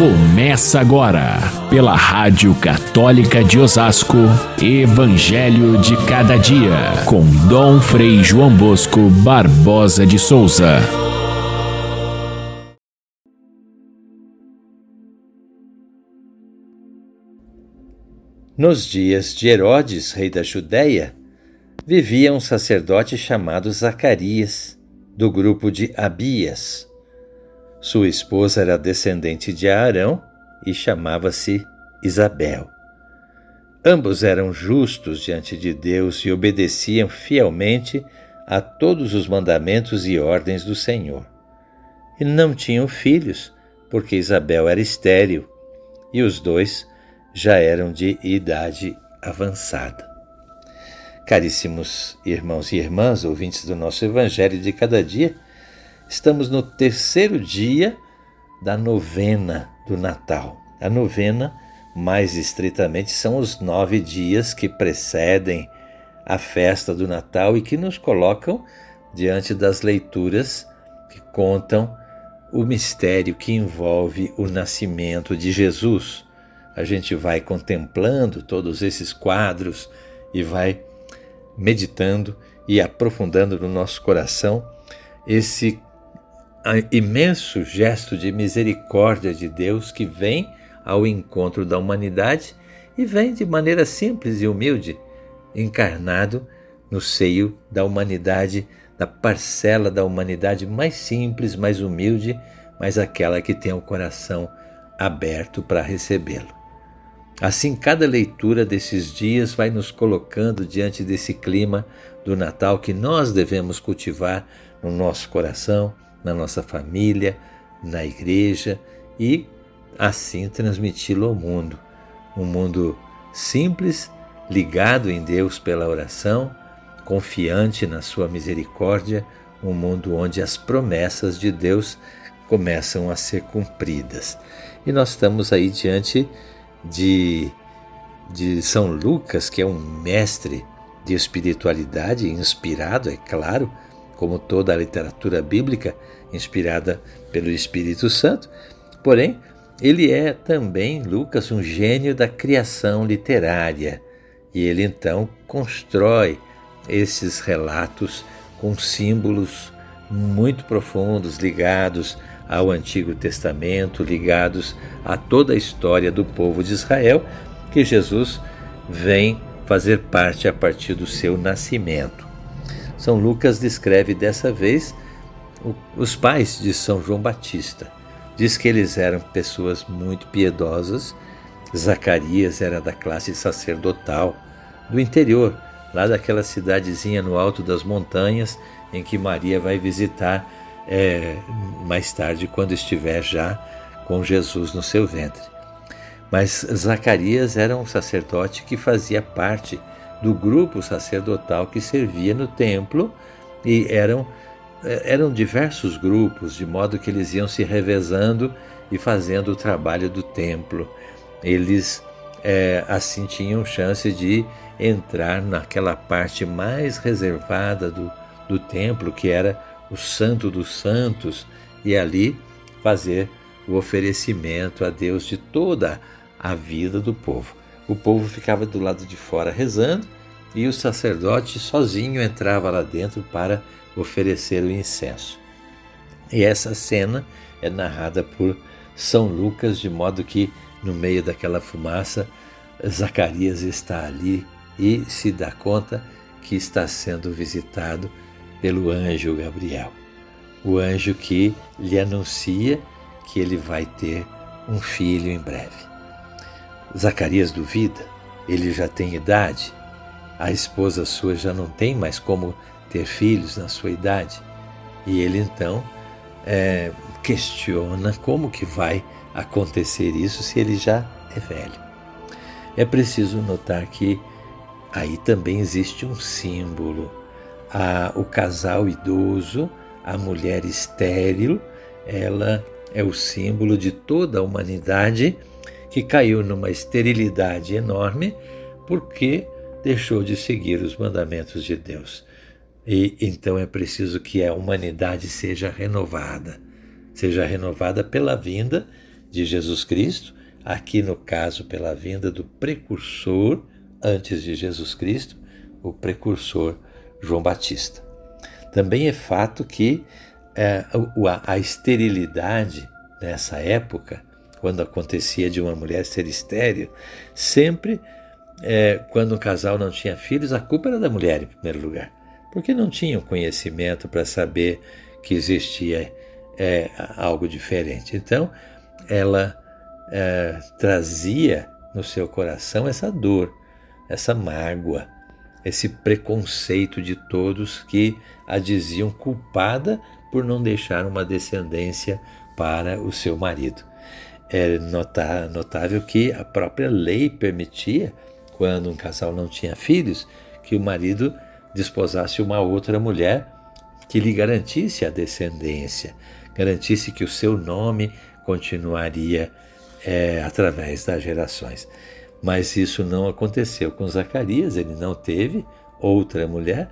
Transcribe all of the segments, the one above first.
Começa agora, pela Rádio Católica de Osasco, Evangelho de Cada Dia, com Dom Frei João Bosco Barbosa de Souza. Nos dias de Herodes, rei da Judéia, vivia um sacerdote chamado Zacarias, do grupo de Abias. Sua esposa era descendente de Arão e chamava-se Isabel. Ambos eram justos diante de Deus e obedeciam fielmente a todos os mandamentos e ordens do Senhor. E não tinham filhos, porque Isabel era estéril e os dois já eram de idade avançada. Caríssimos irmãos e irmãs, ouvintes do nosso Evangelho de cada dia, estamos no terceiro dia da novena do Natal. A novena, mais estritamente, são os nove dias que precedem a festa do Natal e que nos colocam diante das leituras que contam o mistério que envolve o nascimento de Jesus. A gente vai contemplando todos esses quadros e vai meditando e aprofundando no nosso coração esse imenso gesto de misericórdia de Deus que vem ao encontro da humanidade e vem de maneira simples e humilde, encarnado no seio da humanidade, da parcela da humanidade mais simples, mais humilde, mas aquela que tem o coração aberto para recebê-lo. Assim, cada leitura desses dias vai nos colocando diante desse clima do Natal que nós devemos cultivar no nosso coração, na nossa família, na igreja e assim transmiti-lo ao mundo. Um mundo simples, ligado em Deus pela oração, confiante na sua misericórdia, um mundo onde as promessas de Deus começam a ser cumpridas. E nós estamos aí diante de, de São Lucas, que é um mestre de espiritualidade, inspirado, é claro, como toda a literatura bíblica, inspirada pelo Espírito Santo. Porém, ele é também, Lucas, um gênio da criação literária. E ele então constrói esses relatos com símbolos muito profundos ligados ao Antigo Testamento, ligados a toda a história do povo de Israel, que Jesus vem fazer parte a partir do seu nascimento. São Lucas descreve dessa vez os pais de São João Batista. Diz que eles eram pessoas muito piedosas. Zacarias era da classe sacerdotal do interior, lá daquela cidadezinha no alto das montanhas em que Maria vai visitar é, mais tarde, quando estiver já com Jesus no seu ventre. Mas Zacarias era um sacerdote que fazia parte do grupo sacerdotal que servia no templo e eram, é, eram diversos grupos, de modo que eles iam se revezando e fazendo o trabalho do templo. Eles é, assim tinham chance de entrar naquela parte mais reservada do, do templo, que era o Santo dos Santos, e ali fazer o oferecimento a Deus de toda a vida do povo. O povo ficava do lado de fora rezando e o sacerdote sozinho entrava lá dentro para oferecer o incenso. E essa cena é narrada por São Lucas, de modo que no meio daquela fumaça, Zacarias está ali e se dá conta que está sendo visitado pelo anjo Gabriel, o anjo que lhe anuncia que ele vai ter um filho em breve. Zacarias duvida, ele já tem idade, a esposa sua já não tem mais como ter filhos na sua idade, e ele então é, questiona como que vai acontecer isso se ele já é velho. É preciso notar que aí também existe um símbolo a, o casal idoso, a mulher estéril, ela é o símbolo de toda a humanidade que caiu numa esterilidade enorme porque deixou de seguir os mandamentos de Deus. E então é preciso que a humanidade seja renovada, seja renovada pela vinda de Jesus Cristo, aqui no caso pela vinda do precursor antes de Jesus Cristo, o precursor João Batista. Também é fato que é, a, a esterilidade nessa época, quando acontecia de uma mulher ser estéril, sempre é, quando um casal não tinha filhos, a culpa era da mulher em primeiro lugar, porque não tinham conhecimento para saber que existia é, algo diferente. Então, ela é, trazia no seu coração essa dor, essa mágoa, esse preconceito de todos que a diziam culpada por não deixar uma descendência para o seu marido. É notável que a própria lei permitia, quando um casal não tinha filhos, que o marido desposasse uma outra mulher que lhe garantisse a descendência, garantisse que o seu nome continuaria é, através das gerações. Mas isso não aconteceu com Zacarias, ele não teve outra mulher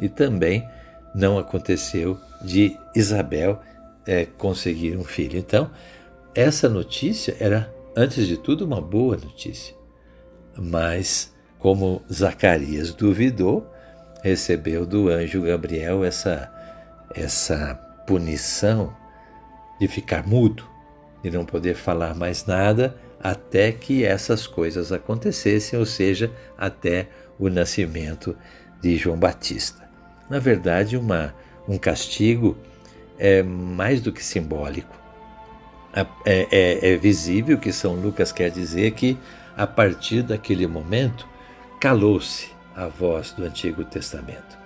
e também não aconteceu de Isabel é, conseguir um filho. Então, essa notícia era, antes de tudo, uma boa notícia. Mas, como Zacarias duvidou, recebeu do anjo Gabriel essa, essa punição de ficar mudo, de não poder falar mais nada até que essas coisas acontecessem, ou seja, até o nascimento de João Batista. Na verdade, uma, um castigo é mais do que simbólico. É, é, é visível que São Lucas quer dizer que, a partir daquele momento, calou-se a voz do Antigo Testamento.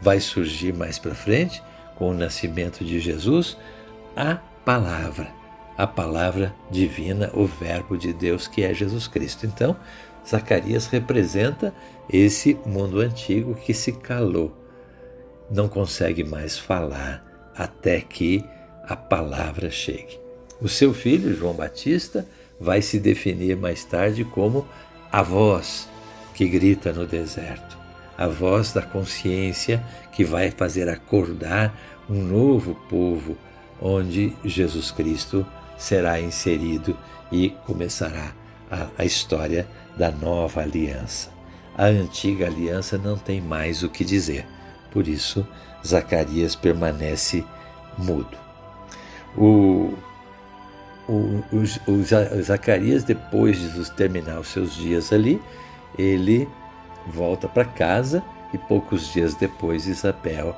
Vai surgir mais para frente, com o nascimento de Jesus, a palavra a palavra divina, o Verbo de Deus que é Jesus Cristo. Então, Zacarias representa esse mundo antigo que se calou, não consegue mais falar até que a palavra chegue. O seu filho, João Batista, vai se definir mais tarde como a voz que grita no deserto, a voz da consciência que vai fazer acordar um novo povo onde Jesus Cristo será inserido e começará a, a história da nova aliança. A antiga aliança não tem mais o que dizer, por isso Zacarias permanece mudo. O, o, o, o, Zacarias, depois de terminar os seus dias ali, ele volta para casa e poucos dias depois Isabel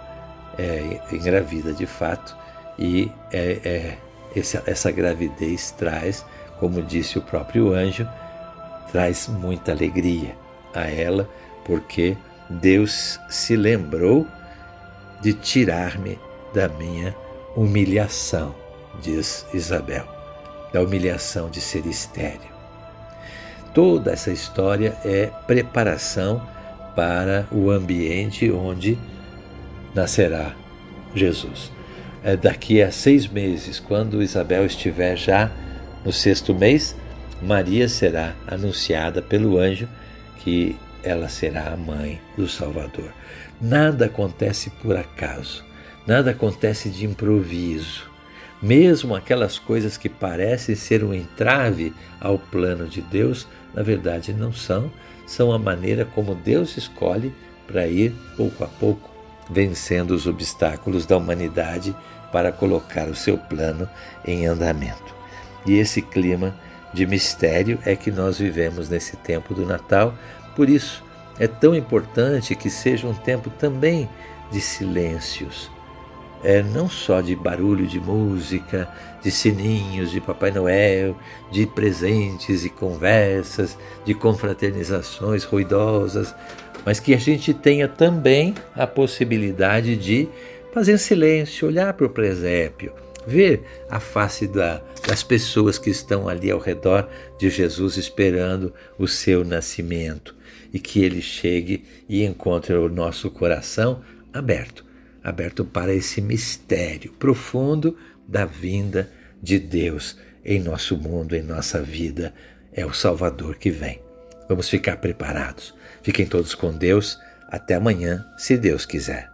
é engravida de fato e é, é essa, essa gravidez traz, como disse o próprio anjo, traz muita alegria a ela, porque Deus se lembrou de tirar-me da minha humilhação, diz Isabel, da humilhação de ser estéril. Toda essa história é preparação para o ambiente onde nascerá Jesus é, daqui a seis meses, quando Isabel estiver já no sexto mês, Maria será anunciada pelo anjo que ela será a mãe do Salvador. Nada acontece por acaso, nada acontece de improviso. Mesmo aquelas coisas que parecem ser um entrave ao plano de Deus, na verdade não são, são a maneira como Deus escolhe para ir pouco a pouco vencendo os obstáculos da humanidade para colocar o seu plano em andamento. E esse clima de mistério é que nós vivemos nesse tempo do Natal, por isso é tão importante que seja um tempo também de silêncios. É, não só de barulho de música, de sininhos de Papai Noel, de presentes e conversas, de confraternizações ruidosas, mas que a gente tenha também a possibilidade de fazer silêncio, olhar para o presépio, ver a face da, das pessoas que estão ali ao redor de Jesus esperando o seu nascimento e que ele chegue e encontre o nosso coração aberto aberto para esse mistério profundo da vinda de Deus em nosso mundo, em nossa vida. É o Salvador que vem. Vamos ficar preparados. Fiquem todos com Deus. Até amanhã, se Deus quiser.